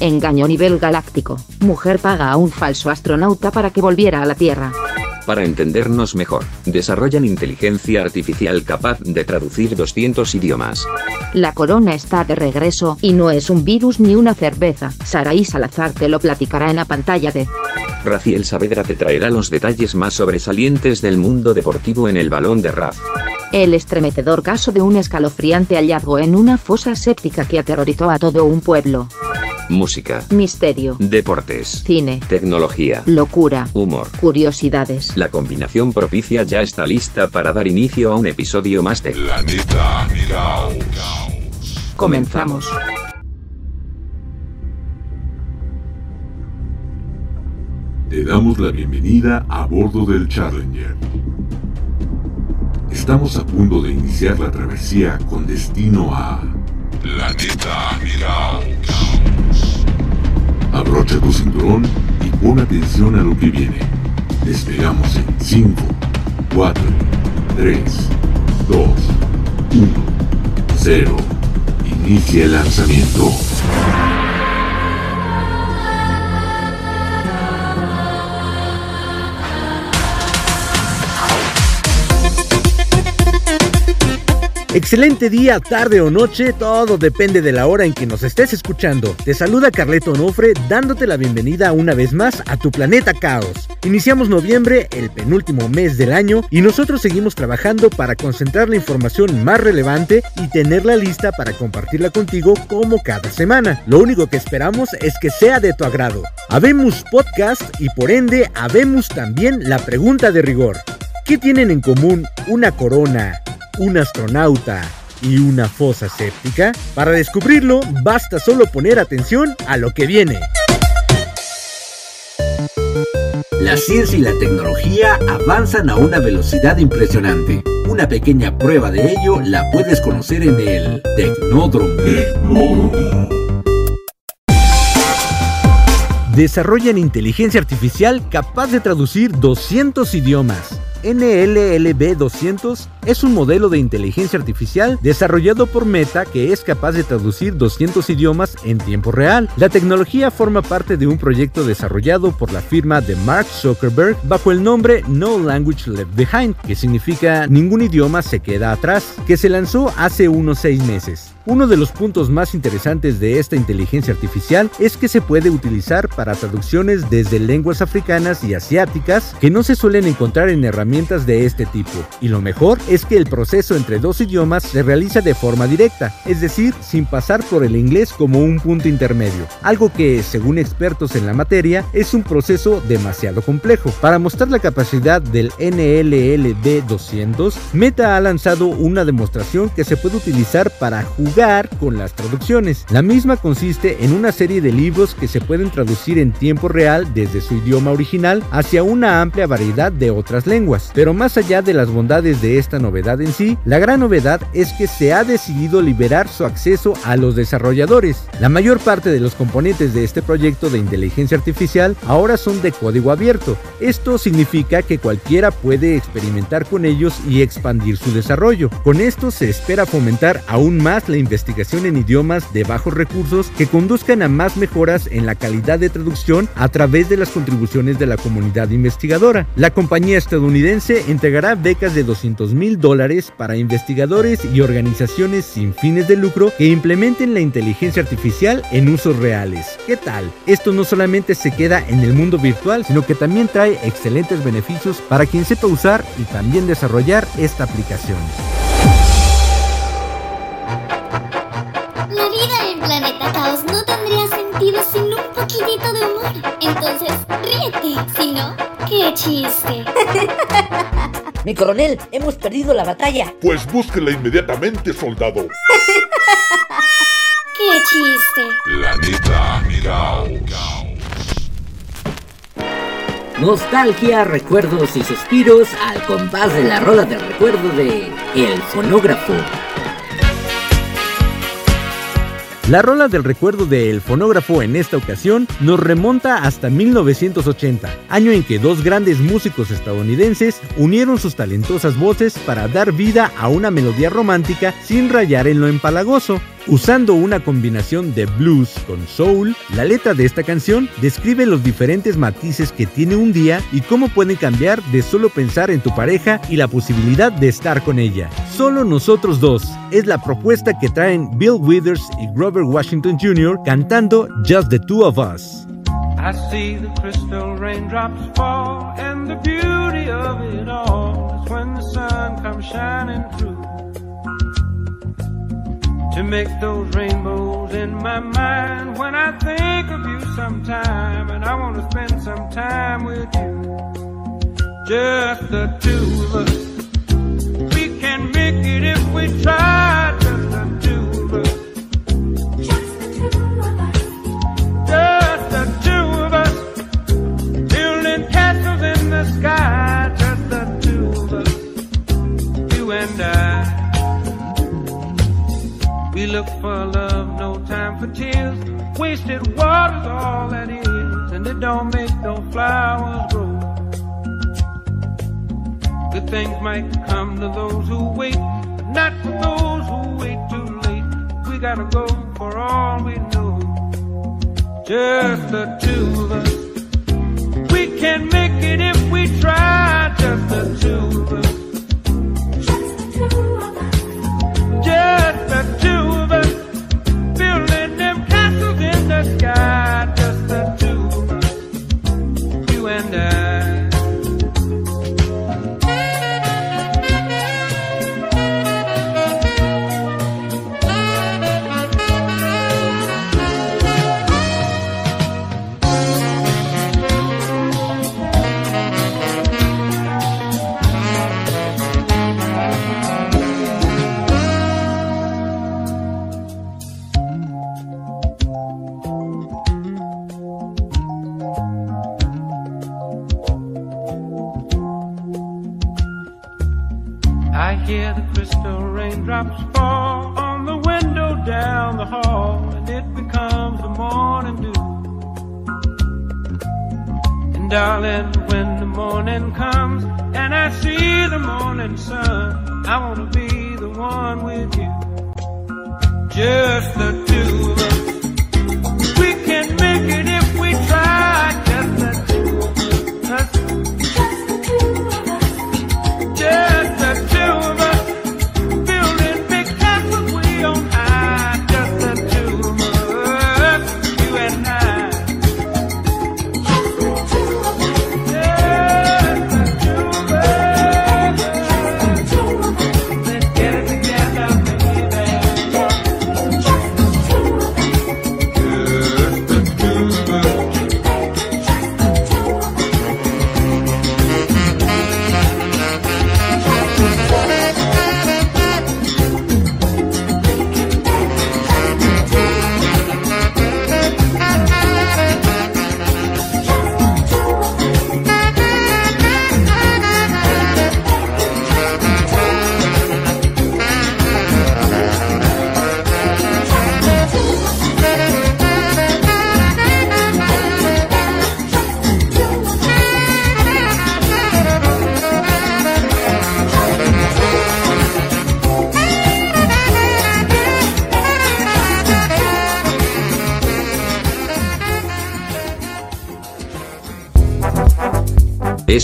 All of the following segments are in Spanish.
Engaño nivel galáctico. Mujer paga a un falso astronauta para que volviera a la Tierra. Para entendernos mejor, desarrollan inteligencia artificial capaz de traducir 200 idiomas. La corona está de regreso y no es un virus ni una cerveza. Saraí Salazar te lo platicará en la pantalla de Raciel Saavedra te traerá los detalles más sobresalientes del mundo deportivo en el balón de RAF. El estremecedor caso de un escalofriante hallazgo en una fosa séptica que aterrorizó a todo un pueblo. Música, Misterio, deportes, cine, tecnología, locura, humor. curiosidades. La combinación propicia ya está lista para dar inicio a un episodio más de Planeta Caos. Comenzamos. Te damos la bienvenida a bordo del Challenger. Estamos a punto de iniciar la travesía con destino a Planeta Caos. Abrocha tu cinturón y pon atención a lo que viene. Despegamos en 5, 4, 3, 2, 1, 0. Inicia el lanzamiento. Excelente día, tarde o noche, todo depende de la hora en que nos estés escuchando. Te saluda Carleto Onofre dándote la bienvenida una vez más a tu planeta Caos. Iniciamos noviembre, el penúltimo mes del año, y nosotros seguimos trabajando para concentrar la información más relevante y tenerla lista para compartirla contigo como cada semana. Lo único que esperamos es que sea de tu agrado. Habemos podcast y por ende habemos también la pregunta de rigor. ¿Qué tienen en común una corona, un astronauta y una fosa séptica? Para descubrirlo, basta solo poner atención a lo que viene. La ciencia y la tecnología avanzan a una velocidad impresionante. Una pequeña prueba de ello la puedes conocer en el Tecnódromo. Desarrollan inteligencia artificial capaz de traducir 200 idiomas. NLLB 200 es un modelo de inteligencia artificial desarrollado por Meta que es capaz de traducir 200 idiomas en tiempo real. La tecnología forma parte de un proyecto desarrollado por la firma de Mark Zuckerberg bajo el nombre No Language Left Behind, que significa ningún idioma se queda atrás, que se lanzó hace unos seis meses. Uno de los puntos más interesantes de esta inteligencia artificial es que se puede utilizar para traducciones desde lenguas africanas y asiáticas que no se suelen encontrar en herramientas de este tipo. Y lo mejor es que el proceso entre dos idiomas se realiza de forma directa, es decir, sin pasar por el inglés como un punto intermedio, algo que, según expertos en la materia, es un proceso demasiado complejo. Para mostrar la capacidad del NLLB 200, Meta ha lanzado una demostración que se puede utilizar para jugar con las traducciones. La misma consiste en una serie de libros que se pueden traducir en tiempo real desde su idioma original hacia una amplia variedad de otras lenguas. Pero más allá de las bondades de esta novedad en sí, la gran novedad es que se ha decidido liberar su acceso a los desarrolladores. La mayor parte de los componentes de este proyecto de inteligencia artificial ahora son de código abierto. Esto significa que cualquiera puede experimentar con ellos y expandir su desarrollo. Con esto se espera fomentar aún más la investigación en idiomas de bajos recursos que conduzcan a más mejoras en la calidad de traducción a través de las contribuciones de la comunidad investigadora. La compañía estadounidense entregará becas de 200 mil dólares para investigadores y organizaciones sin fines de lucro que implementen la inteligencia artificial en usos reales. ¿Qué tal? Esto no solamente se queda en el mundo virtual, sino que también trae excelentes beneficios para quien sepa usar y también desarrollar esta aplicación. Sin un poquitito de humor. Entonces, ríete. Si no, qué chiste. Mi coronel, hemos perdido la batalla. Pues búsquela inmediatamente, soldado. Qué chiste. Planeta Caos. Nostalgia, recuerdos y suspiros al compás de la rola del recuerdo de El Fonógrafo. La rola del recuerdo del fonógrafo en esta ocasión nos remonta hasta 1980, año en que dos grandes músicos estadounidenses unieron sus talentosas voces para dar vida a una melodía romántica sin rayar en lo empalagoso. Usando una combinación de blues con soul, la letra de esta canción describe los diferentes matices que tiene un día y cómo pueden cambiar de solo pensar en tu pareja y la posibilidad de estar con ella. Solo nosotros dos es la propuesta que traen Bill Withers y Grover Washington Jr. cantando Just the Two of Us. I see the crystal raindrops fall, and the beauty of it all is when the sun comes shining through. To make those rainbows in my mind when I think of you sometime and I want to spend some time with you. Just the two of us.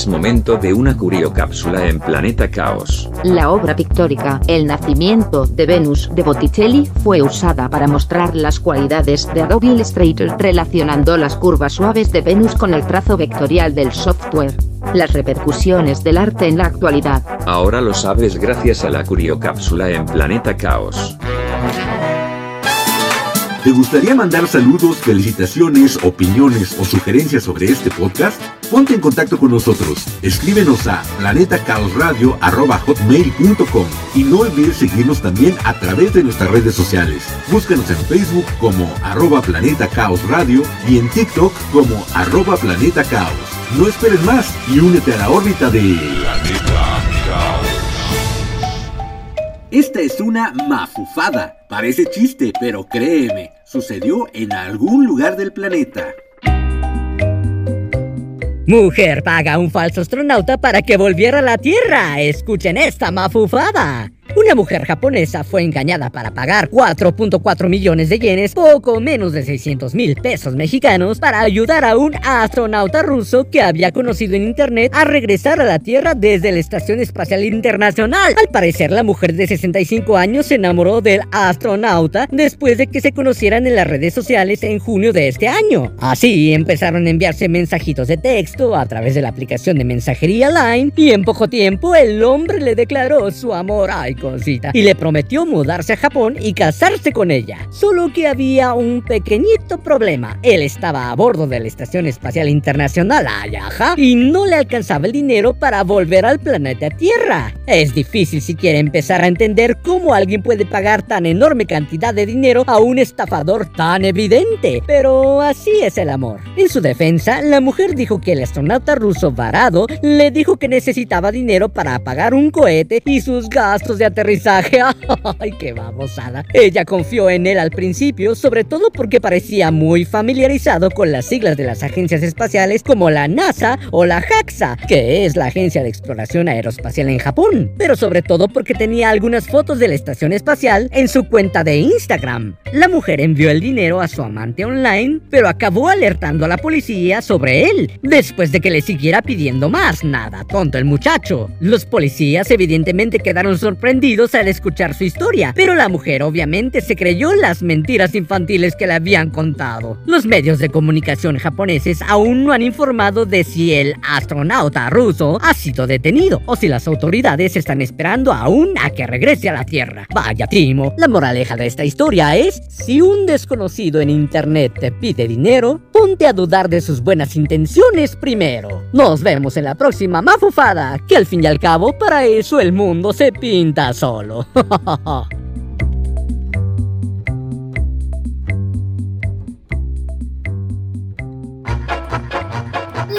Es momento de una curiocápsula en Planeta Caos. La obra pictórica El nacimiento de Venus de Botticelli fue usada para mostrar las cualidades de Adobe Illustrator relacionando las curvas suaves de Venus con el trazo vectorial del software. Las repercusiones del arte en la actualidad. Ahora lo sabes gracias a la curiocápsula en Planeta Caos. ¿Te gustaría mandar saludos, felicitaciones, opiniones o sugerencias sobre este podcast? Ponte en contacto con nosotros. Escríbenos a planetacaosradio.com y no olvides seguirnos también a través de nuestras redes sociales. Búscanos en Facebook como arroba Planeta y en TikTok como arroba Planeta Caos. No esperes más y únete a la órbita de Planeta Esta es una mafufada. Parece chiste, pero créeme, sucedió en algún lugar del planeta. Mujer paga a un falso astronauta para que volviera a la Tierra. Escuchen esta mafufada. Una mujer japonesa fue engañada para pagar 4.4 millones de yenes, poco menos de 600 mil pesos mexicanos, para ayudar a un astronauta ruso que había conocido en internet a regresar a la Tierra desde la Estación Espacial Internacional. Al parecer, la mujer de 65 años se enamoró del astronauta después de que se conocieran en las redes sociales en junio de este año. Así empezaron a enviarse mensajitos de texto a través de la aplicación de mensajería Line y en poco tiempo el hombre le declaró su amor. Y le prometió mudarse a Japón y casarse con ella. Solo que había un pequeñito problema. Él estaba a bordo de la Estación Espacial Internacional Ayaja y no le alcanzaba el dinero para volver al planeta Tierra. Es difícil siquiera empezar a entender cómo alguien puede pagar tan enorme cantidad de dinero a un estafador tan evidente, pero así es el amor. En su defensa, la mujer dijo que el astronauta ruso varado le dijo que necesitaba dinero para pagar un cohete y sus gastos aterrizaje. ¡Ay, qué babosada! Ella confió en él al principio, sobre todo porque parecía muy familiarizado con las siglas de las agencias espaciales como la NASA o la JAXA, que es la Agencia de Exploración Aeroespacial en Japón, pero sobre todo porque tenía algunas fotos de la estación espacial en su cuenta de Instagram. La mujer envió el dinero a su amante online, pero acabó alertando a la policía sobre él, después de que le siguiera pidiendo más. Nada, tonto el muchacho. Los policías evidentemente quedaron sorprendidos al escuchar su historia, pero la mujer obviamente se creyó las mentiras infantiles que le habían contado. Los medios de comunicación japoneses aún no han informado de si el astronauta ruso ha sido detenido o si las autoridades están esperando aún a que regrese a la Tierra. Vaya Timo, la moraleja de esta historia es, si un desconocido en internet te pide dinero, ponte a dudar de sus buenas intenciones primero. Nos vemos en la próxima mafufada, que al fin y al cabo para eso el mundo se pinta solo. La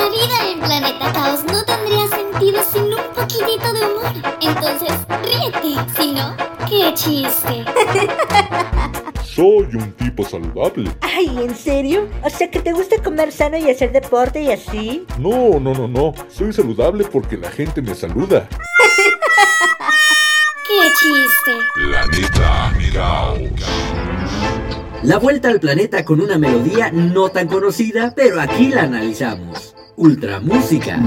vida en planeta Caos no tendría sentido sin un poquitito de humor. Entonces, ríete. Si no, qué chiste. Soy un tipo saludable. Ay, ¿en serio? O sea, que te gusta comer sano y hacer deporte y así. No, no, no, no. Soy saludable porque la gente me saluda. ¡Qué chiste! Planeta. La vuelta al planeta con una melodía no tan conocida, pero aquí la analizamos. Ultra Música.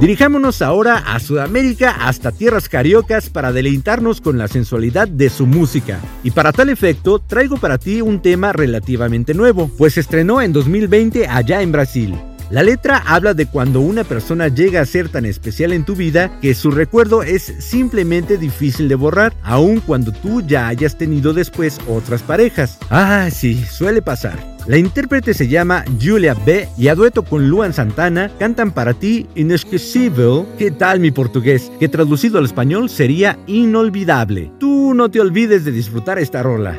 Dirijámonos ahora a Sudamérica hasta tierras cariocas para deleitarnos con la sensualidad de su música. Y para tal efecto, traigo para ti un tema relativamente nuevo, pues se estrenó en 2020 allá en Brasil. La letra habla de cuando una persona llega a ser tan especial en tu vida que su recuerdo es simplemente difícil de borrar, aun cuando tú ya hayas tenido después otras parejas. Ah, sí, suele pasar. La intérprete se llama Julia B y a dueto con Luan Santana cantan para ti Inesquecível. ¿Qué tal mi portugués? Que traducido al español sería inolvidable. Tú no te olvides de disfrutar esta rola.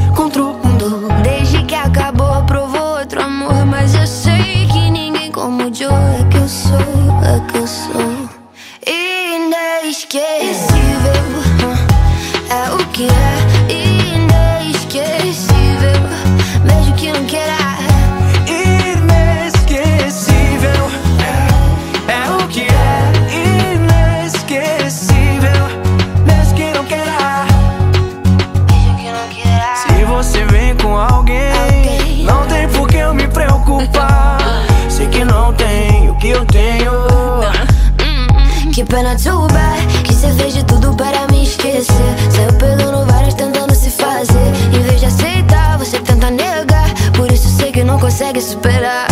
é que eu sou, é que eu sou Inesquecível. É o que é inesquecível. Mesmo que não queira. Inesquecível É o que é inesquecível Mesmo que não queira. Mesmo que não queira Se você vem com alguém, alguém. Pena too bad Que cê fez de tudo para me esquecer. Saiu pegando várias tentando se fazer. Em vez de aceitar, você tenta negar. Por isso sei que não consegue superar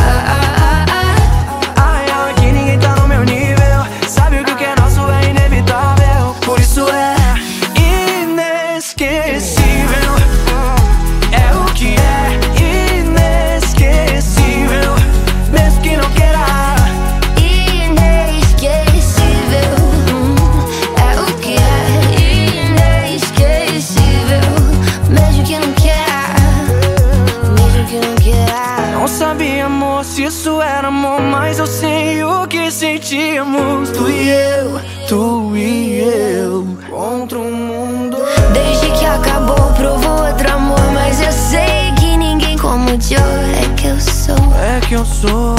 É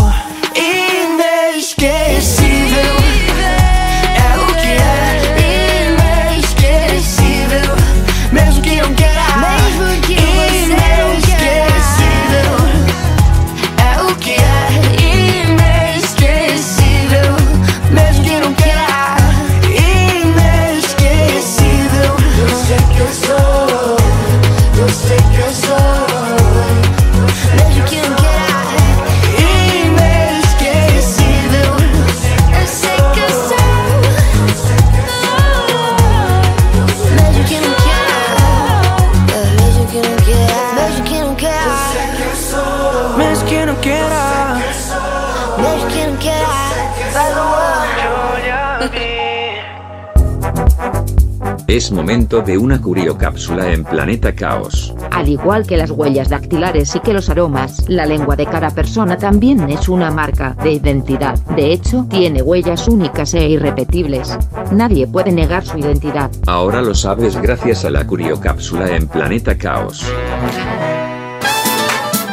De una curiocápsula en Planeta Caos. Al igual que las huellas dactilares y que los aromas, la lengua de cada persona también es una marca de identidad. De hecho, tiene huellas únicas e irrepetibles. Nadie puede negar su identidad. Ahora lo sabes gracias a la curiocápsula en Planeta Caos.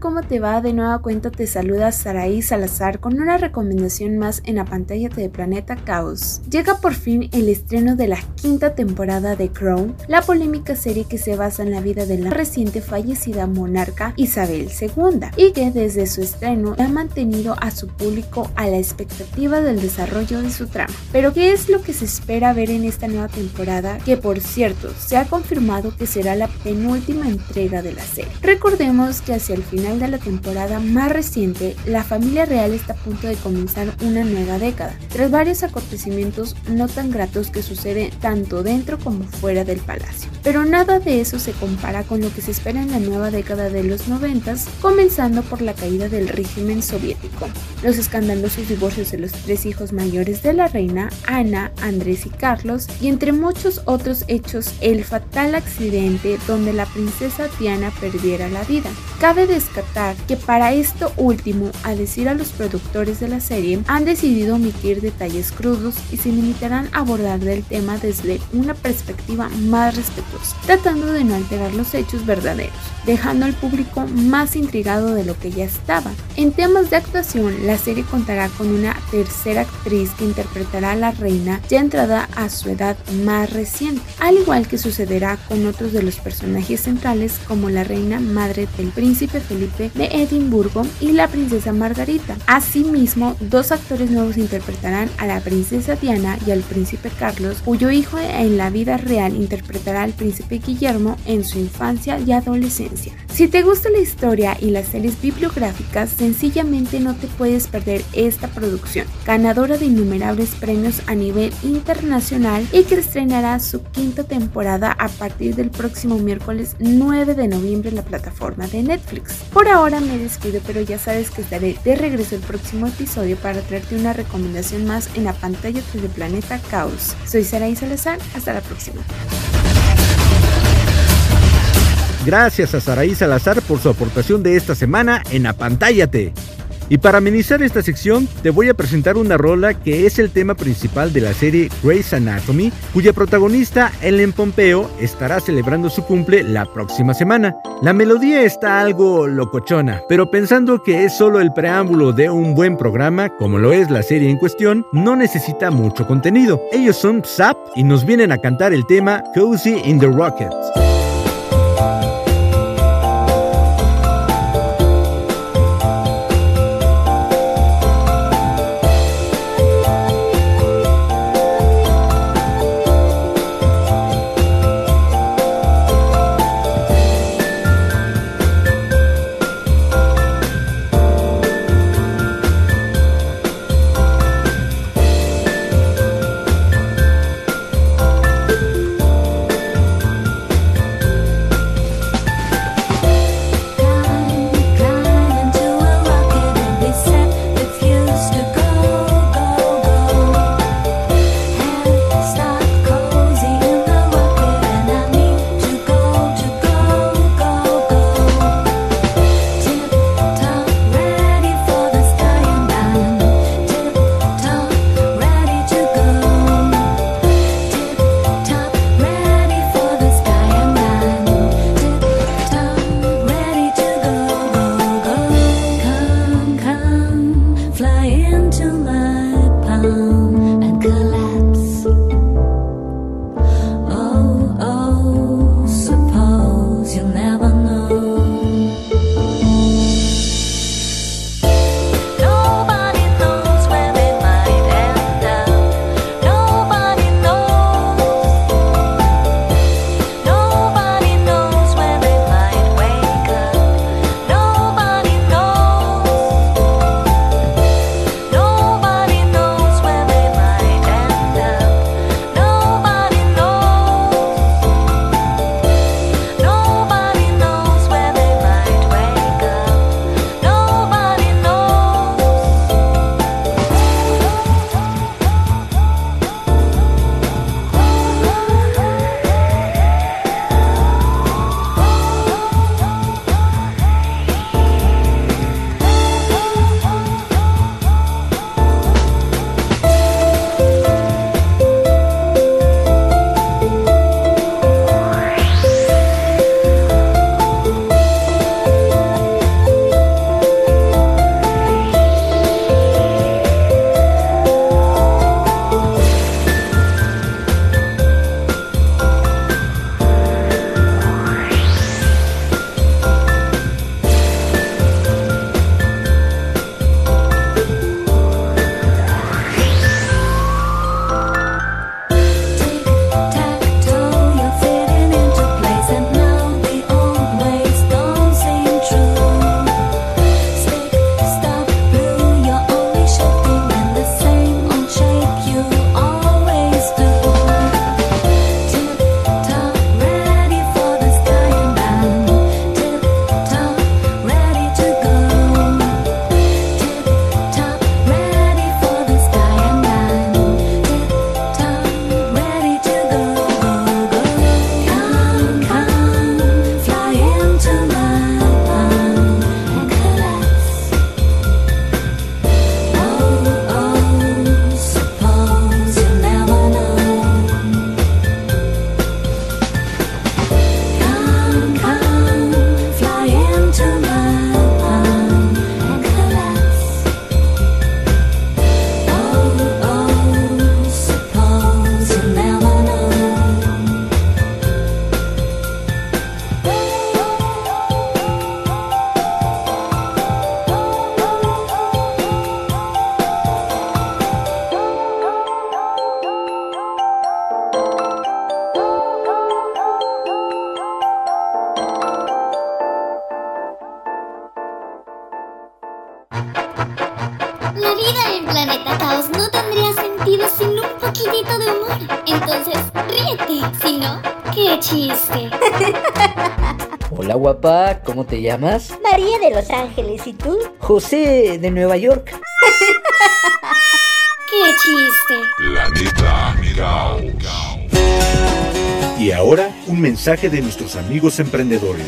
¿Cómo te va? De nueva cuenta te saluda Saraí Salazar con una recomendación más en la pantalla de Planeta Caos. Llega por fin el estreno de la quinta temporada de Crown, la polémica serie que se basa en la vida de la reciente fallecida monarca Isabel II y que desde su estreno ha mantenido a su público a la expectativa del desarrollo de su trama. Pero ¿qué es lo que se espera ver en esta nueva temporada? Que por cierto, se ha confirmado que será la penúltima entrega de la serie. Recordemos que hacia el final de la temporada más reciente, la familia real está a punto de comenzar una nueva década, tras varios acontecimientos no tan gratos que suceden tanto dentro como fuera del palacio. Pero nada de eso se compara con lo que se espera en la nueva década de los 90, comenzando por la caída del régimen soviético, los escandalosos divorcios de los tres hijos mayores de la reina, Ana, Andrés y Carlos, y entre muchos otros hechos, el fatal accidente donde la princesa Diana perdiera la vida. Cabe destacar que para esto último, a decir a los productores de la serie, han decidido omitir detalles crudos y se limitarán a abordar del tema desde una perspectiva más respetuosa, tratando de no alterar los hechos verdaderos, dejando al público más intrigado de lo que ya estaba. En temas de actuación, la serie contará con una tercera actriz que interpretará a la reina ya entrada a su edad más reciente, al igual que sucederá con otros de los personajes centrales como la reina madre del príncipe Felipe de Edimburgo y la princesa Margarita. Asimismo, dos actores nuevos interpretarán a la princesa Diana y al príncipe Carlos, cuyo hijo en la vida real interpretará al príncipe Guillermo en su infancia y adolescencia. Si te gusta la historia y las series bibliográficas, sencillamente no te puedes perder esta producción, ganadora de innumerables premios a nivel internacional y que estrenará su quinta temporada a partir del próximo miércoles 9 de noviembre en la plataforma de Netflix. Por ahora me despido, pero ya sabes que estaré de regreso el próximo episodio para traerte una recomendación más en la pantalla de Planeta Caos. Soy Saraí Salazar, hasta la próxima. Gracias a Saraí Salazar por su aportación de esta semana en Apantállate. Y para amenizar esta sección, te voy a presentar una rola que es el tema principal de la serie Grey's Anatomy, cuya protagonista, Ellen Pompeo, estará celebrando su cumple la próxima semana. La melodía está algo locochona, pero pensando que es solo el preámbulo de un buen programa, como lo es la serie en cuestión, no necesita mucho contenido. Ellos son Zap y nos vienen a cantar el tema Cozy in the Rockets. La vida en Planeta Caos no tendría sentido sin un poquitito de humor. Entonces, ríete. Si no, qué chiste. Hola guapa, ¿cómo te llamas? María de Los Ángeles, ¿y tú? José de Nueva York. Qué chiste. Planeta Mirao. Y ahora, un mensaje de nuestros amigos emprendedores.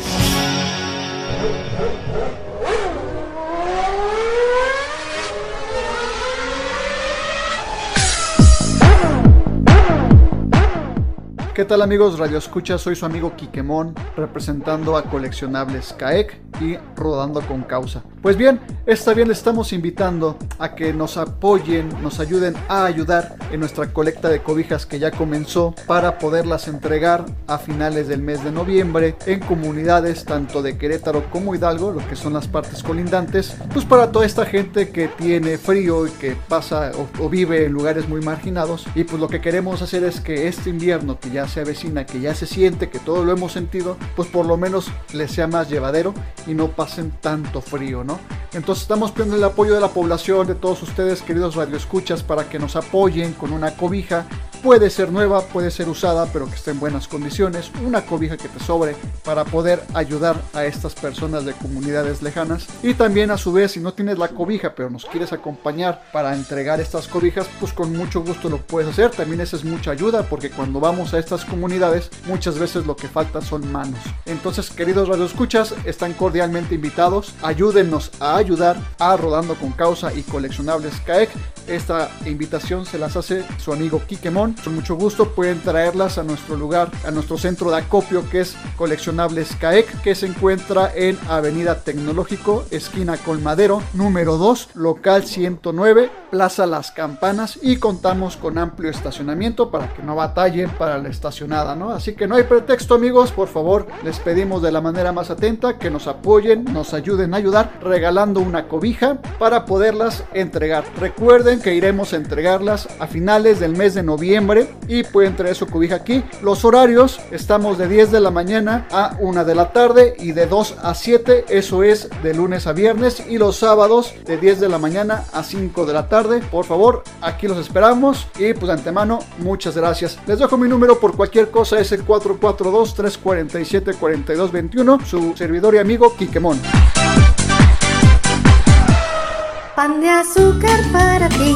¿Qué tal amigos Radio Escucha? Soy su amigo Quiquemón, representando a Coleccionables CAEC Rodando con Causa. Pues bien, esta vez les estamos invitando a que nos apoyen, nos ayuden a ayudar en nuestra colecta de cobijas que ya comenzó para poderlas entregar a finales del mes de noviembre en comunidades tanto de Querétaro como Hidalgo, lo que son las partes colindantes, pues para toda esta gente que tiene frío y que pasa o, o vive en lugares muy marginados y pues lo que queremos hacer es que este invierno que ya se avecina, que ya se siente, que todo lo hemos sentido, pues por lo menos les sea más llevadero y no pasen tanto frío, ¿no? Entonces estamos pidiendo el apoyo de la población, de todos ustedes queridos radioescuchas, para que nos apoyen con una cobija. Puede ser nueva, puede ser usada, pero que esté en buenas condiciones. Una cobija que te sobre para poder ayudar a estas personas de comunidades lejanas. Y también a su vez, si no tienes la cobija, pero nos quieres acompañar para entregar estas cobijas, pues con mucho gusto lo puedes hacer. También esa es mucha ayuda, porque cuando vamos a estas comunidades, muchas veces lo que falta son manos. Entonces, queridos radioescuchas, están cordialmente invitados. Ayúdennos a ayudar a Rodando con Causa y Coleccionables CAEC. Esta invitación se las hace su amigo Kikemon Con mucho gusto pueden traerlas a nuestro lugar, a nuestro centro de acopio que es Coleccionables CAEC, que se encuentra en Avenida Tecnológico, esquina Colmadero, número 2, local 109, Plaza Las Campanas y contamos con amplio estacionamiento para que no batallen para la estacionada, ¿no? Así que no hay pretexto amigos, por favor, les pedimos de la manera más atenta que nos apoyen, nos ayuden a ayudar regalando una cobija para poderlas entregar. Recuerden que iremos a entregarlas a finales del mes de noviembre y pueden traer su cobija aquí. Los horarios estamos de 10 de la mañana a 1 de la tarde y de 2 a 7, eso es de lunes a viernes y los sábados de 10 de la mañana a 5 de la tarde. Por favor, aquí los esperamos y pues de antemano, muchas gracias. Les dejo mi número por cualquier cosa, es el 442-347-4221, su servidor y amigo Quiquemón. Pan de azúcar para ti,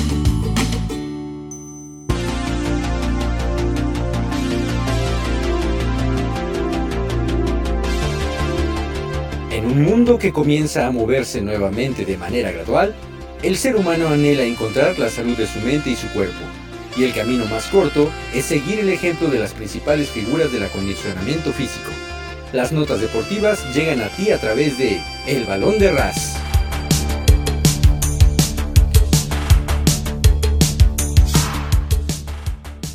En un mundo que comienza a moverse nuevamente de manera gradual, el ser humano anhela encontrar la salud de su mente y su cuerpo, y el camino más corto es seguir el ejemplo de las principales figuras del acondicionamiento físico. Las notas deportivas llegan a ti a través de El Balón de Ras.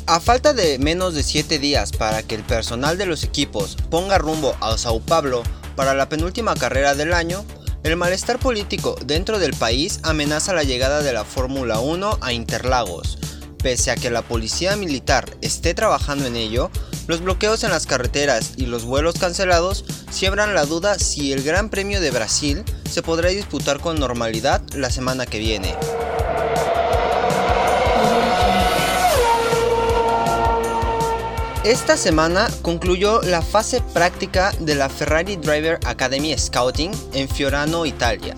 A falta de menos de 7 días para que el personal de los equipos ponga rumbo a Sao Paulo para la penúltima carrera del año, el malestar político dentro del país amenaza la llegada de la Fórmula 1 a Interlagos. Pese a que la policía militar esté trabajando en ello, los bloqueos en las carreteras y los vuelos cancelados siembran la duda si el Gran Premio de Brasil se podrá disputar con normalidad la semana que viene. Esta semana concluyó la fase práctica de la Ferrari Driver Academy Scouting en Fiorano, Italia.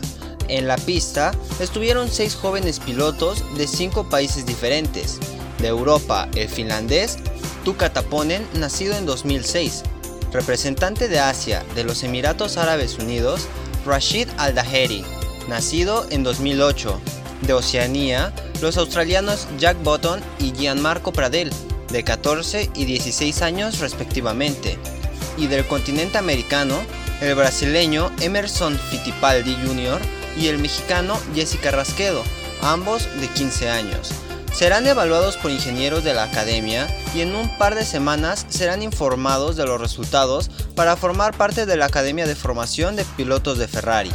En la pista estuvieron seis jóvenes pilotos de cinco países diferentes. De Europa, el finlandés Tuka Taponen, nacido en 2006. Representante de Asia de los Emiratos Árabes Unidos, Rashid Al-Daheri, nacido en 2008. De Oceanía, los australianos Jack Button y Gianmarco Pradel, de 14 y 16 años respectivamente, y del continente americano, el brasileño Emerson Fittipaldi Jr. y el mexicano Jessica Rasquedo, ambos de 15 años. Serán evaluados por ingenieros de la academia y en un par de semanas serán informados de los resultados para formar parte de la Academia de Formación de Pilotos de Ferrari.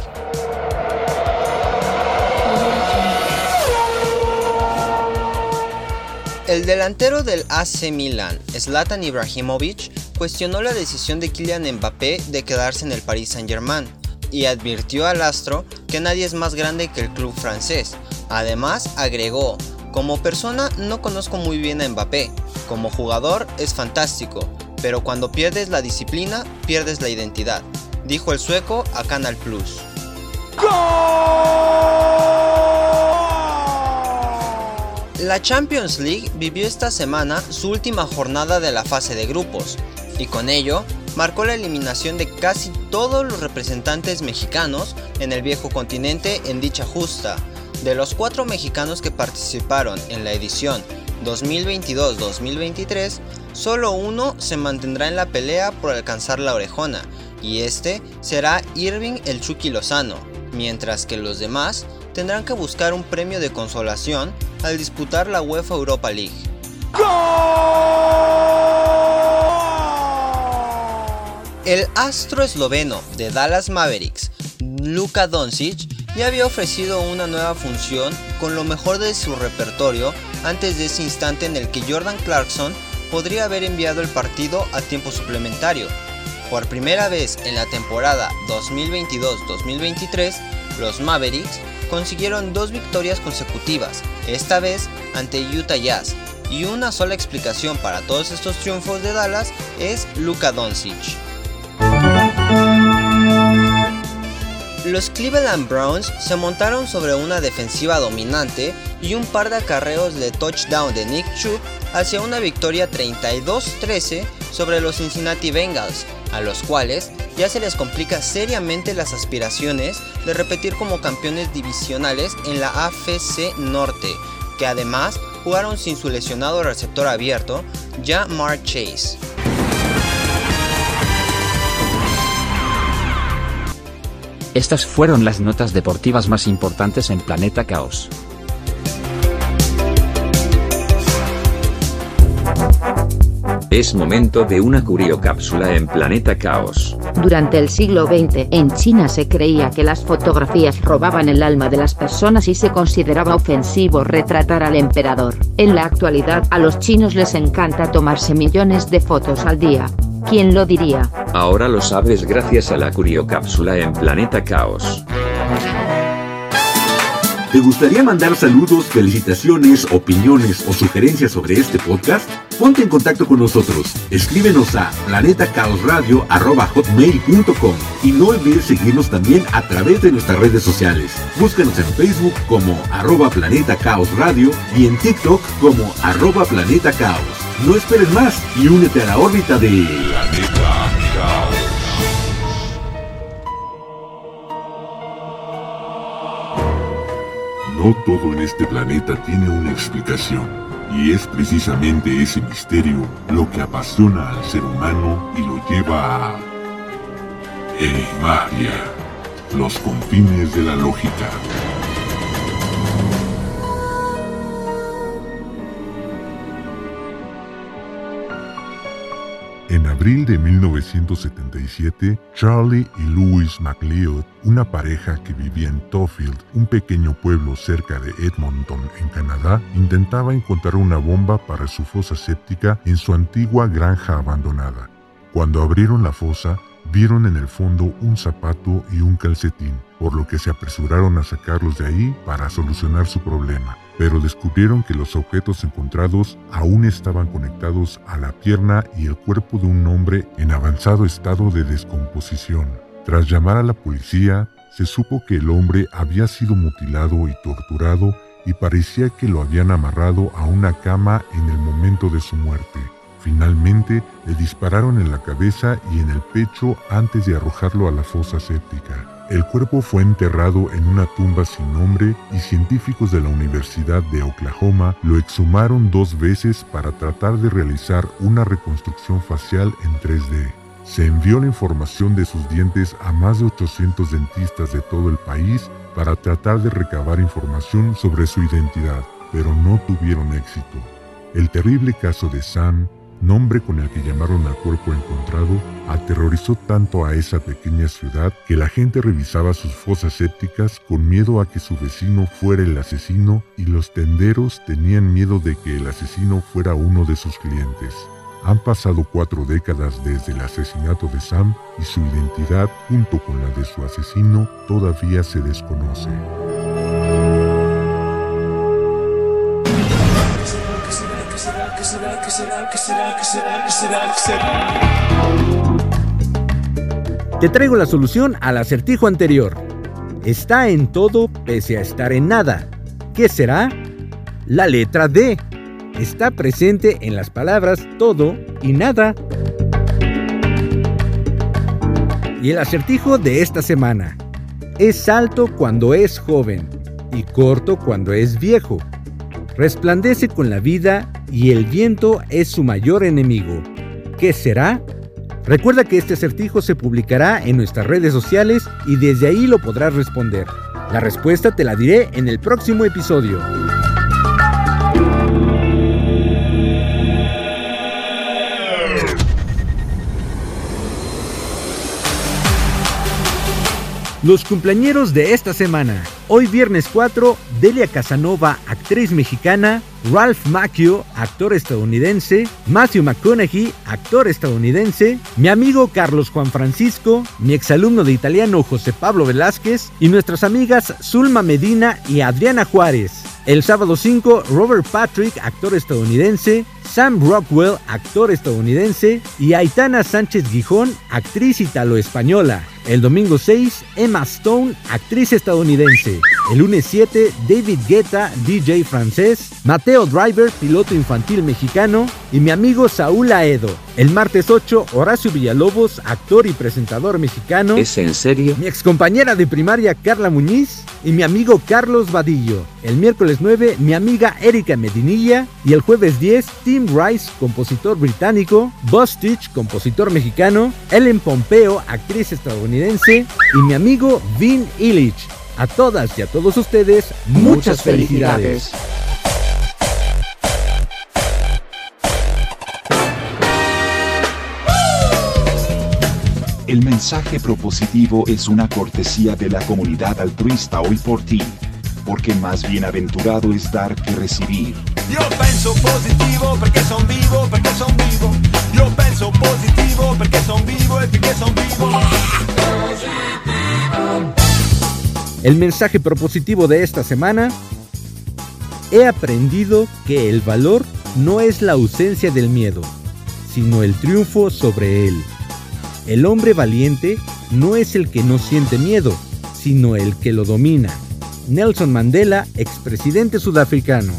El delantero del AC Milan, Zlatan Ibrahimovic, cuestionó la decisión de Kylian Mbappé de quedarse en el Paris Saint-Germain y advirtió al astro que nadie es más grande que el club francés. Además, agregó, como persona no conozco muy bien a Mbappé, como jugador es fantástico, pero cuando pierdes la disciplina, pierdes la identidad, dijo el sueco a Canal Plus. La Champions League vivió esta semana su última jornada de la fase de grupos y con ello marcó la eliminación de casi todos los representantes mexicanos en el viejo continente en dicha justa. De los cuatro mexicanos que participaron en la edición 2022-2023, solo uno se mantendrá en la pelea por alcanzar la orejona y este será Irving el Chucky Lozano, mientras que los demás tendrán que buscar un premio de consolación al disputar la UEFA Europa League. El astro esloveno de Dallas Mavericks, Luka Doncic, ya había ofrecido una nueva función con lo mejor de su repertorio antes de ese instante en el que Jordan Clarkson podría haber enviado el partido a tiempo suplementario. Por primera vez en la temporada 2022-2023, los Mavericks consiguieron dos victorias consecutivas, esta vez ante Utah Jazz, y una sola explicación para todos estos triunfos de Dallas es Luka Doncic. Los Cleveland Browns se montaron sobre una defensiva dominante y un par de acarreos de touchdown de Nick Chubb hacia una victoria 32-13 sobre los Cincinnati Bengals, a los cuales ya se les complica seriamente las aspiraciones de repetir como campeones divisionales en la AFC Norte, que además jugaron sin su lesionado receptor abierto, ya Mark Chase. Estas fueron las notas deportivas más importantes en Planeta Caos. Es momento de una curiocápsula en Planeta Caos. Durante el siglo XX, en China se creía que las fotografías robaban el alma de las personas y se consideraba ofensivo retratar al emperador. En la actualidad, a los chinos les encanta tomarse millones de fotos al día. ¿Quién lo diría? Ahora lo sabes gracias a la curiocápsula en Planeta Caos. ¿Te gustaría mandar saludos, felicitaciones, opiniones o sugerencias sobre este podcast? Ponte en contacto con nosotros. Escríbenos a planetacaosradio.com y no olvides seguirnos también a través de nuestras redes sociales. Búscanos en Facebook como arroba Planeta Radio y en TikTok como arroba Planeta Caos. No esperes más y únete a la órbita de Planeta No todo en este planeta tiene una explicación, y es precisamente ese misterio lo que apasiona al ser humano y lo lleva a... Enigmaria, los confines de la lógica. En abril de 1977, Charlie y Louis MacLeod, una pareja que vivía en Toffield, un pequeño pueblo cerca de Edmonton, en Canadá, intentaba encontrar una bomba para su fosa séptica en su antigua granja abandonada. Cuando abrieron la fosa, vieron en el fondo un zapato y un calcetín, por lo que se apresuraron a sacarlos de ahí para solucionar su problema pero descubrieron que los objetos encontrados aún estaban conectados a la pierna y el cuerpo de un hombre en avanzado estado de descomposición. Tras llamar a la policía, se supo que el hombre había sido mutilado y torturado y parecía que lo habían amarrado a una cama en el momento de su muerte. Finalmente, le dispararon en la cabeza y en el pecho antes de arrojarlo a la fosa séptica. El cuerpo fue enterrado en una tumba sin nombre y científicos de la Universidad de Oklahoma lo exhumaron dos veces para tratar de realizar una reconstrucción facial en 3D. Se envió la información de sus dientes a más de 800 dentistas de todo el país para tratar de recabar información sobre su identidad, pero no tuvieron éxito. El terrible caso de Sam nombre con el que llamaron al cuerpo encontrado, aterrorizó tanto a esa pequeña ciudad que la gente revisaba sus fosas sépticas con miedo a que su vecino fuera el asesino y los tenderos tenían miedo de que el asesino fuera uno de sus clientes. Han pasado cuatro décadas desde el asesinato de Sam y su identidad junto con la de su asesino todavía se desconoce. Te traigo la solución al acertijo anterior. Está en todo pese a estar en nada. ¿Qué será? La letra D. Está presente en las palabras todo y nada. Y el acertijo de esta semana. Es alto cuando es joven y corto cuando es viejo. Resplandece con la vida y el viento es su mayor enemigo. ¿Qué será? Recuerda que este acertijo se publicará en nuestras redes sociales y desde ahí lo podrás responder. La respuesta te la diré en el próximo episodio. Los cumpleañeros de esta semana. Hoy viernes 4, Delia Casanova, actriz mexicana, Ralph Macchio, actor estadounidense, Matthew McConaughey, actor estadounidense, mi amigo Carlos Juan Francisco, mi exalumno de italiano José Pablo Velázquez y nuestras amigas Zulma Medina y Adriana Juárez. El sábado 5, Robert Patrick, actor estadounidense, Sam Rockwell, actor estadounidense, y Aitana Sánchez Gijón, actriz italo-española. El domingo 6, Emma Stone, actriz estadounidense. El lunes 7, David Guetta, DJ francés. Mateo Driver, piloto infantil mexicano. Y mi amigo Saúl Aedo. El martes 8, Horacio Villalobos, actor y presentador mexicano. ¿Es en serio? Mi excompañera de primaria Carla Muñiz. Y mi amigo Carlos Vadillo. El miércoles 9, mi amiga Erika Medinilla. Y el jueves 10, Tim Rice, compositor británico. Bustich, compositor mexicano. Ellen Pompeo, actriz estadounidense. Y mi amigo Vin Illich. A todas y a todos ustedes, muchas, felicidades. El mensaje propositivo es una cortesía de la comunidad altruista hoy por ti, porque más bienaventurado es dar que recibir. Io penso positivo perché son vivo, perché son vivo. Io penso positivo perché son vivo e perché son vivo. El mensaje propositivo de esta semana. He aprendido que el valor no es la ausencia del miedo, sino el triunfo sobre él. El hombre valiente no es el que no siente miedo, sino el que lo domina. Nelson Mandela, expresidente sudafricano.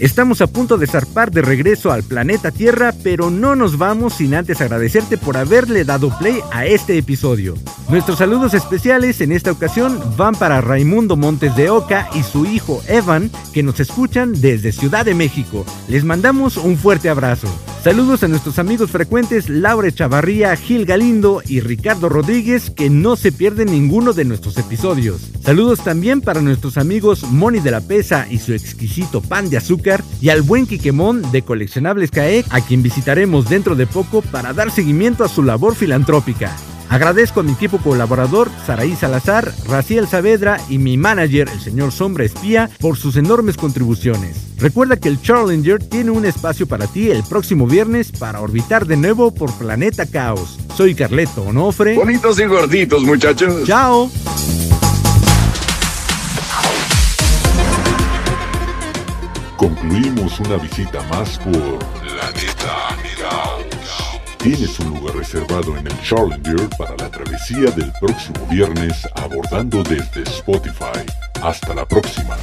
Estamos a punto de zarpar de regreso al planeta Tierra, pero no nos vamos sin antes agradecerte por haberle dado play a este episodio. Nuestros saludos especiales en esta ocasión van para Raimundo Montes de Oca y su hijo Evan, que nos escuchan desde Ciudad de México. Les mandamos un fuerte abrazo. Saludos a nuestros amigos frecuentes Laura Chavarría, Gil Galindo y Ricardo Rodríguez que no se pierden ninguno de nuestros episodios. Saludos también para nuestros amigos Moni de la Pesa y su exquisito pan de azúcar y al buen Quiquemón de Coleccionables CAEC a quien visitaremos dentro de poco para dar seguimiento a su labor filantrópica. Agradezco a mi equipo colaborador, Saraí Salazar, Raciel Saavedra y mi manager, el señor Sombra Espía, por sus enormes contribuciones. Recuerda que el Challenger tiene un espacio para ti el próximo viernes para orbitar de nuevo por Planeta Caos. Soy Carleto Onofre. Bonitos y gorditos, muchachos. Chao. Concluimos una visita más por La. Tienes un lugar reservado en el Challenger para la travesía del próximo viernes abordando desde Spotify. Hasta la próxima.